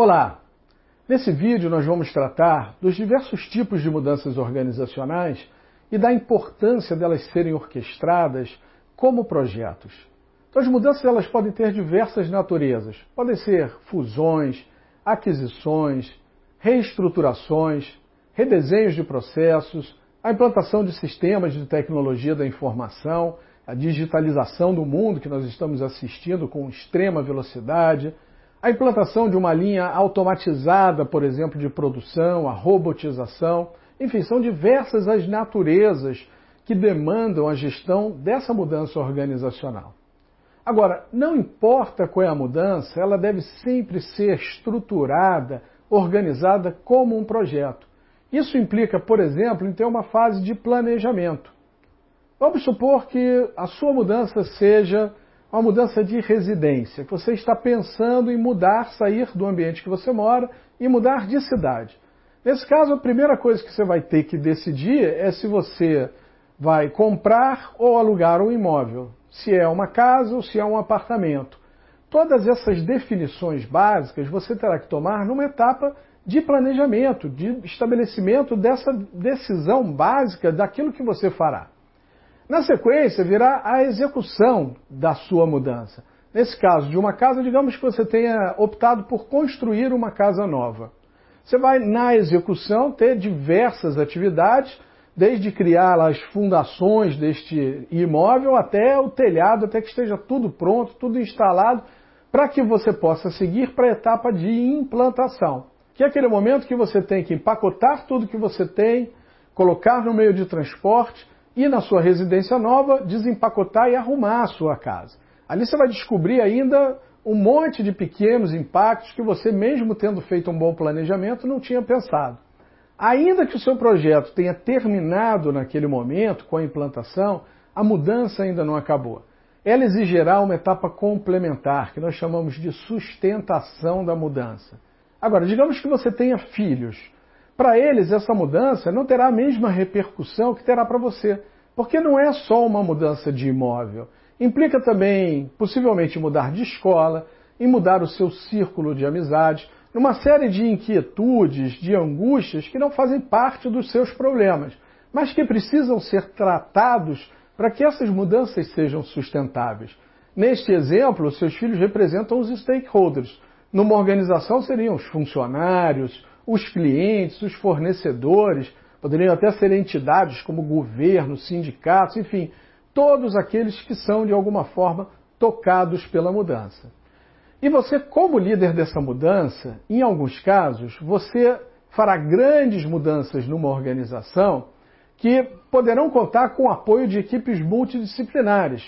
Olá! Nesse vídeo nós vamos tratar dos diversos tipos de mudanças organizacionais e da importância delas serem orquestradas como projetos. Então, as mudanças elas podem ter diversas naturezas. Podem ser fusões, aquisições, reestruturações, redesenhos de processos, a implantação de sistemas de tecnologia da informação, a digitalização do mundo que nós estamos assistindo com extrema velocidade, a implantação de uma linha automatizada, por exemplo, de produção, a robotização, enfim, são diversas as naturezas que demandam a gestão dessa mudança organizacional. Agora, não importa qual é a mudança, ela deve sempre ser estruturada, organizada como um projeto. Isso implica, por exemplo, em ter uma fase de planejamento. Vamos supor que a sua mudança seja uma mudança de residência, que você está pensando em mudar, sair do ambiente que você mora e mudar de cidade. Nesse caso, a primeira coisa que você vai ter que decidir é se você vai comprar ou alugar um imóvel, se é uma casa ou se é um apartamento. Todas essas definições básicas você terá que tomar numa etapa de planejamento, de estabelecimento dessa decisão básica daquilo que você fará. Na sequência, virá a execução da sua mudança. Nesse caso de uma casa, digamos que você tenha optado por construir uma casa nova. Você vai, na execução, ter diversas atividades, desde criar as fundações deste imóvel até o telhado, até que esteja tudo pronto, tudo instalado, para que você possa seguir para a etapa de implantação, que é aquele momento que você tem que empacotar tudo que você tem, colocar no meio de transporte ir na sua residência nova, desempacotar e arrumar a sua casa. Ali você vai descobrir ainda um monte de pequenos impactos que você, mesmo tendo feito um bom planejamento, não tinha pensado. Ainda que o seu projeto tenha terminado naquele momento com a implantação, a mudança ainda não acabou. Ela exigirá uma etapa complementar, que nós chamamos de sustentação da mudança. Agora, digamos que você tenha filhos. Para eles, essa mudança não terá a mesma repercussão que terá para você, porque não é só uma mudança de imóvel. Implica também, possivelmente, mudar de escola, e mudar o seu círculo de amizade, numa série de inquietudes, de angústias que não fazem parte dos seus problemas, mas que precisam ser tratados para que essas mudanças sejam sustentáveis. Neste exemplo, seus filhos representam os stakeholders. Numa organização seriam os funcionários, os clientes, os fornecedores, poderiam até ser entidades como governo, sindicatos, enfim, todos aqueles que são de alguma forma tocados pela mudança. E você, como líder dessa mudança, em alguns casos, você fará grandes mudanças numa organização que poderão contar com o apoio de equipes multidisciplinares.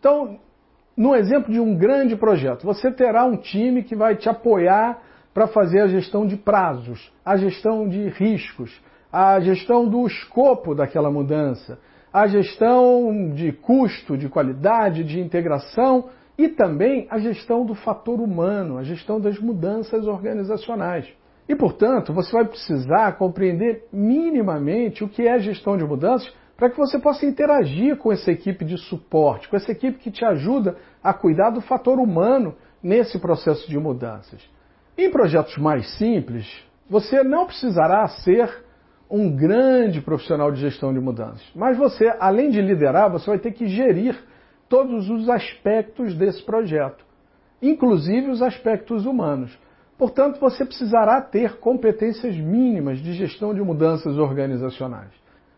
Então, no exemplo de um grande projeto, você terá um time que vai te apoiar para fazer a gestão de prazos, a gestão de riscos, a gestão do escopo daquela mudança, a gestão de custo, de qualidade, de integração e também a gestão do fator humano, a gestão das mudanças organizacionais. E, portanto, você vai precisar compreender minimamente o que é gestão de mudanças para que você possa interagir com essa equipe de suporte, com essa equipe que te ajuda a cuidar do fator humano nesse processo de mudanças. Em projetos mais simples, você não precisará ser um grande profissional de gestão de mudanças, mas você, além de liderar, você vai ter que gerir todos os aspectos desse projeto, inclusive os aspectos humanos. Portanto, você precisará ter competências mínimas de gestão de mudanças organizacionais.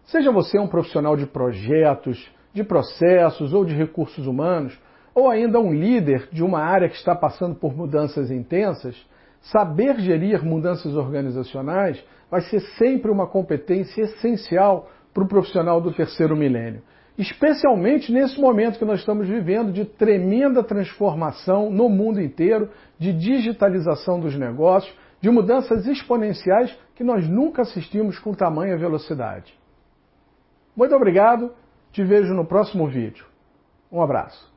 Seja você um profissional de projetos, de processos ou de recursos humanos, ou ainda um líder de uma área que está passando por mudanças intensas, Saber gerir mudanças organizacionais vai ser sempre uma competência essencial para o profissional do terceiro milênio, especialmente nesse momento que nós estamos vivendo de tremenda transformação no mundo inteiro, de digitalização dos negócios, de mudanças exponenciais que nós nunca assistimos com tamanha velocidade. Muito obrigado, te vejo no próximo vídeo. Um abraço.